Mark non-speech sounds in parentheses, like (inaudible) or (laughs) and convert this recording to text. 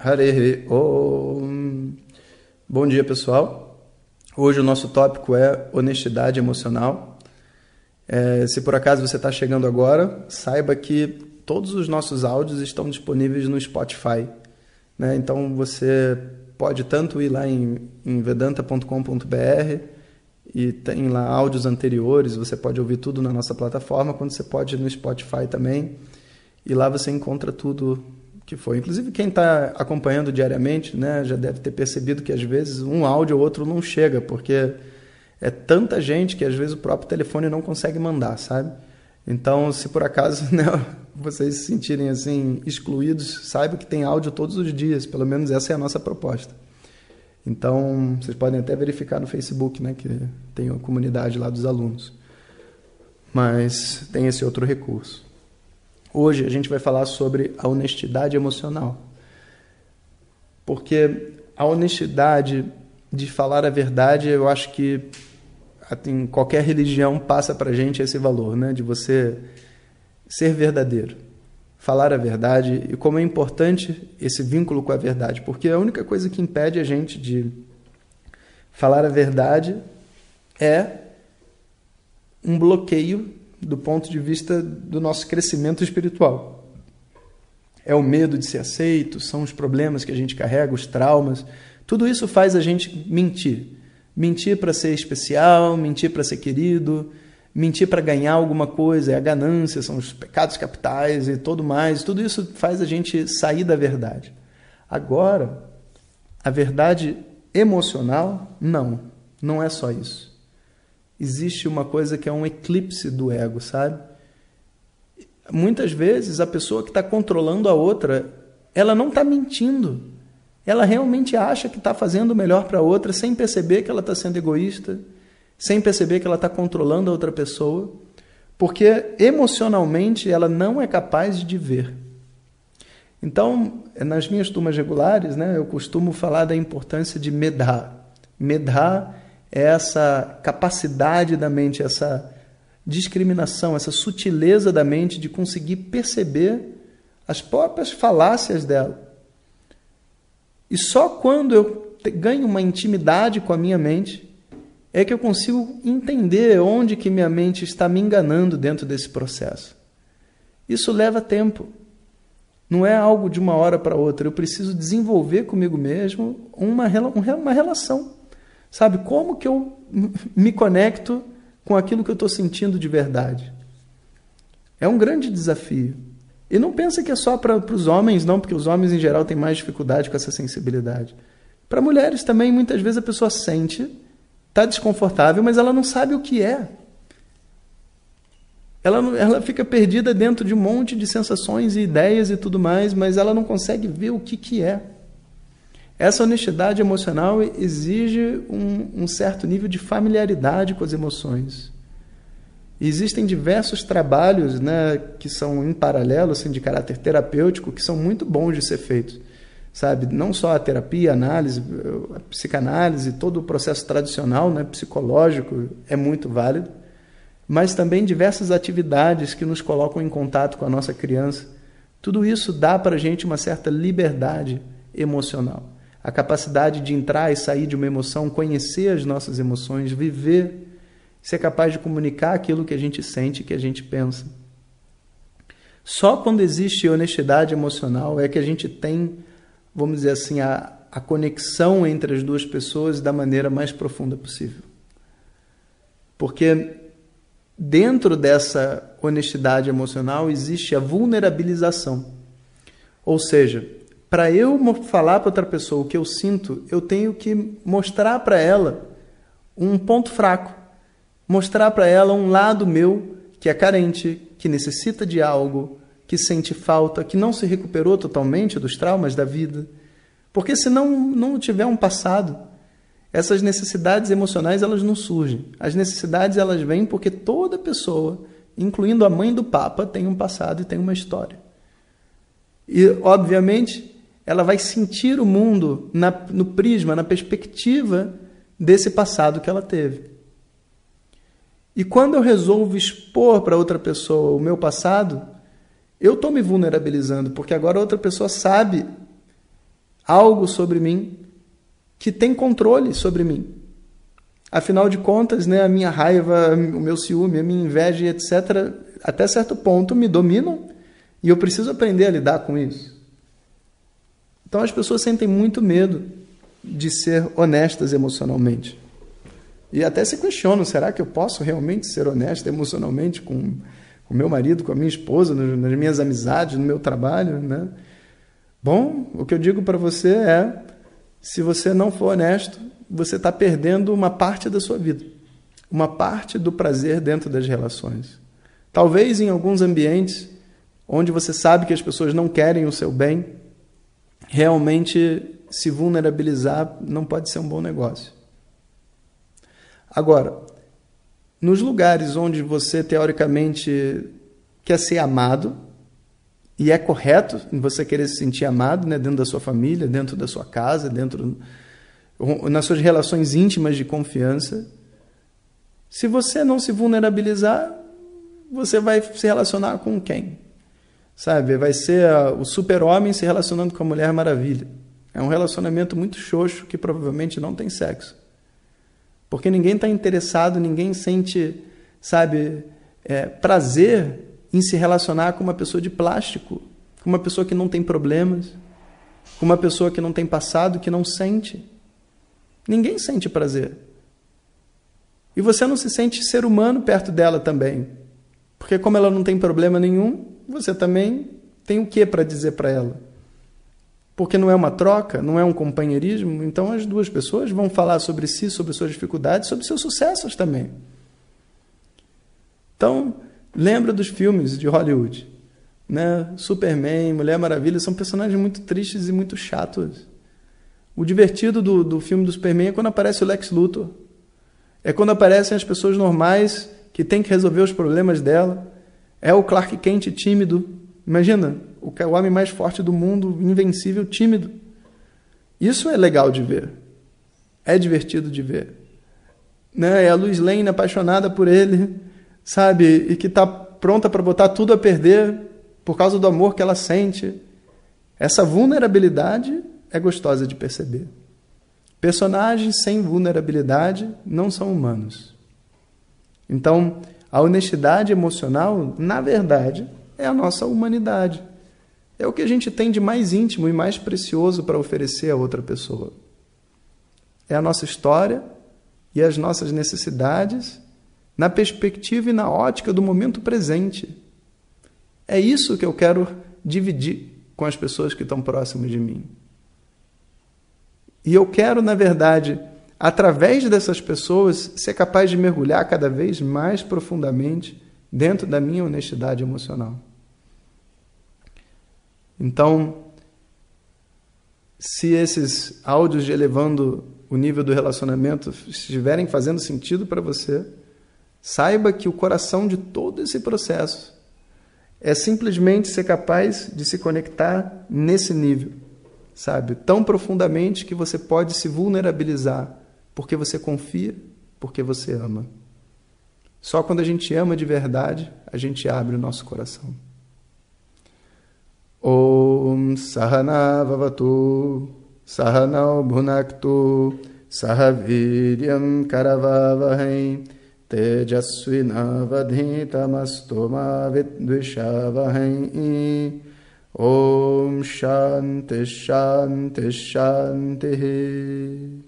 Hare Om. Bom dia, pessoal. Hoje o nosso tópico é honestidade emocional. É, se por acaso você está chegando agora, saiba que todos os nossos áudios estão disponíveis no Spotify. Né? Então você pode tanto ir lá em, em vedanta.com.br e tem lá áudios anteriores, você pode ouvir tudo na nossa plataforma, quando você pode ir no Spotify também. E lá você encontra tudo que foi. Inclusive, quem está acompanhando diariamente né, já deve ter percebido que às vezes um áudio ou outro não chega, porque é tanta gente que às vezes o próprio telefone não consegue mandar, sabe? Então, se por acaso (laughs) né, vocês se sentirem assim excluídos, saiba que tem áudio todos os dias, pelo menos essa é a nossa proposta. Então, vocês podem até verificar no Facebook, né, que tem a comunidade lá dos alunos. Mas tem esse outro recurso. Hoje a gente vai falar sobre a honestidade emocional. Porque a honestidade de falar a verdade, eu acho que em qualquer religião passa para gente esse valor, né? De você ser verdadeiro, falar a verdade e como é importante esse vínculo com a verdade, porque a única coisa que impede a gente de falar a verdade é um bloqueio do ponto de vista do nosso crescimento espiritual. É o medo de ser aceito, são os problemas que a gente carrega, os traumas. Tudo isso faz a gente mentir. Mentir para ser especial, mentir para ser querido, mentir para ganhar alguma coisa, é a ganância, são os pecados capitais e tudo mais. Tudo isso faz a gente sair da verdade. Agora, a verdade emocional, não, não é só isso existe uma coisa que é um eclipse do ego, sabe? Muitas vezes a pessoa que está controlando a outra, ela não está mentindo. Ela realmente acha que está fazendo o melhor para a outra sem perceber que ela está sendo egoísta, sem perceber que ela está controlando a outra pessoa, porque emocionalmente ela não é capaz de ver. Então, nas minhas turmas regulares, né, eu costumo falar da importância de. Medhar é essa capacidade da mente, essa discriminação, essa sutileza da mente de conseguir perceber as próprias falácias dela. E só quando eu ganho uma intimidade com a minha mente é que eu consigo entender onde que minha mente está me enganando dentro desse processo. Isso leva tempo. Não é algo de uma hora para outra. Eu preciso desenvolver comigo mesmo uma, uma relação. Sabe, como que eu (laughs) me conecto com aquilo que eu estou sentindo de verdade? É um grande desafio. E não pensa que é só para os homens, não, porque os homens em geral têm mais dificuldade com essa sensibilidade. Para mulheres também, muitas vezes a pessoa sente, está desconfortável, mas ela não sabe o que é. Ela, ela fica perdida dentro de um monte de sensações e ideias e tudo mais, mas ela não consegue ver o que, que é. Essa honestidade emocional exige um, um certo nível de familiaridade com as emoções. Existem diversos trabalhos né, que são em paralelo, assim, de caráter terapêutico, que são muito bons de ser feitos. Sabe? Não só a terapia, a análise, a psicanálise, todo o processo tradicional né, psicológico é muito válido, mas também diversas atividades que nos colocam em contato com a nossa criança. Tudo isso dá para a gente uma certa liberdade emocional a capacidade de entrar e sair de uma emoção, conhecer as nossas emoções, viver, ser capaz de comunicar aquilo que a gente sente, que a gente pensa. Só quando existe honestidade emocional é que a gente tem, vamos dizer assim, a, a conexão entre as duas pessoas da maneira mais profunda possível. Porque dentro dessa honestidade emocional existe a vulnerabilização. Ou seja, para eu falar para outra pessoa o que eu sinto, eu tenho que mostrar para ela um ponto fraco, mostrar para ela um lado meu que é carente, que necessita de algo, que sente falta, que não se recuperou totalmente dos traumas da vida. Porque se não, não tiver um passado, essas necessidades emocionais elas não surgem. As necessidades elas vêm porque toda pessoa, incluindo a mãe do Papa, tem um passado e tem uma história. E, obviamente, ela vai sentir o mundo na, no prisma, na perspectiva desse passado que ela teve. E quando eu resolvo expor para outra pessoa o meu passado, eu estou me vulnerabilizando, porque agora outra pessoa sabe algo sobre mim que tem controle sobre mim. Afinal de contas, né, a minha raiva, o meu ciúme, a minha inveja, etc., até certo ponto me dominam e eu preciso aprender a lidar com isso. Então as pessoas sentem muito medo de ser honestas emocionalmente. E até se questionam: será que eu posso realmente ser honesto emocionalmente com o meu marido, com a minha esposa, nas minhas amizades, no meu trabalho? Né? Bom, o que eu digo para você é: se você não for honesto, você está perdendo uma parte da sua vida, uma parte do prazer dentro das relações. Talvez em alguns ambientes onde você sabe que as pessoas não querem o seu bem, realmente se vulnerabilizar não pode ser um bom negócio. Agora, nos lugares onde você teoricamente quer ser amado, e é correto você querer se sentir amado né, dentro da sua família, dentro da sua casa, dentro nas suas relações íntimas de confiança. Se você não se vulnerabilizar, você vai se relacionar com quem? Sabe? Vai ser o super-homem se relacionando com a Mulher Maravilha. É um relacionamento muito xoxo que provavelmente não tem sexo. Porque ninguém está interessado, ninguém sente, sabe, é, prazer em se relacionar com uma pessoa de plástico, com uma pessoa que não tem problemas, com uma pessoa que não tem passado, que não sente. Ninguém sente prazer. E você não se sente ser humano perto dela também. Porque, como ela não tem problema nenhum, você também tem o que para dizer para ela? Porque não é uma troca, não é um companheirismo, então as duas pessoas vão falar sobre si, sobre suas dificuldades, sobre seus sucessos também. Então, Lembra dos filmes de Hollywood, né? Superman, Mulher Maravilha, são personagens muito tristes e muito chatos. O divertido do, do filme do Superman é quando aparece o Lex Luthor. É quando aparecem as pessoas normais que têm que resolver os problemas dela. É o Clark Kent tímido. Imagina, o, o homem mais forte do mundo, invencível, tímido. Isso é legal de ver. É divertido de ver. Né? É a Luz Lane apaixonada por ele sabe? E que está pronta para botar tudo a perder por causa do amor que ela sente. Essa vulnerabilidade é gostosa de perceber. Personagens sem vulnerabilidade não são humanos. Então, a honestidade emocional, na verdade, é a nossa humanidade. É o que a gente tem de mais íntimo e mais precioso para oferecer a outra pessoa. É a nossa história e as nossas necessidades na perspectiva e na ótica do momento presente. É isso que eu quero dividir com as pessoas que estão próximas de mim. E eu quero, na verdade, através dessas pessoas, ser capaz de mergulhar cada vez mais profundamente dentro da minha honestidade emocional. Então, se esses áudios de elevando o nível do relacionamento estiverem fazendo sentido para você, Saiba que o coração de todo esse processo é simplesmente ser capaz de se conectar nesse nível, sabe? Tão profundamente que você pode se vulnerabilizar porque você confia, porque você ama. Só quando a gente ama de verdade, a gente abre o nosso coração. Om Sahana Vavatu Sahanau Bhunaktu Sahaviryam Karavavahem Tejasvinavadhitamastu Ma Vidvishavahem Om Shanti Shanti Shanti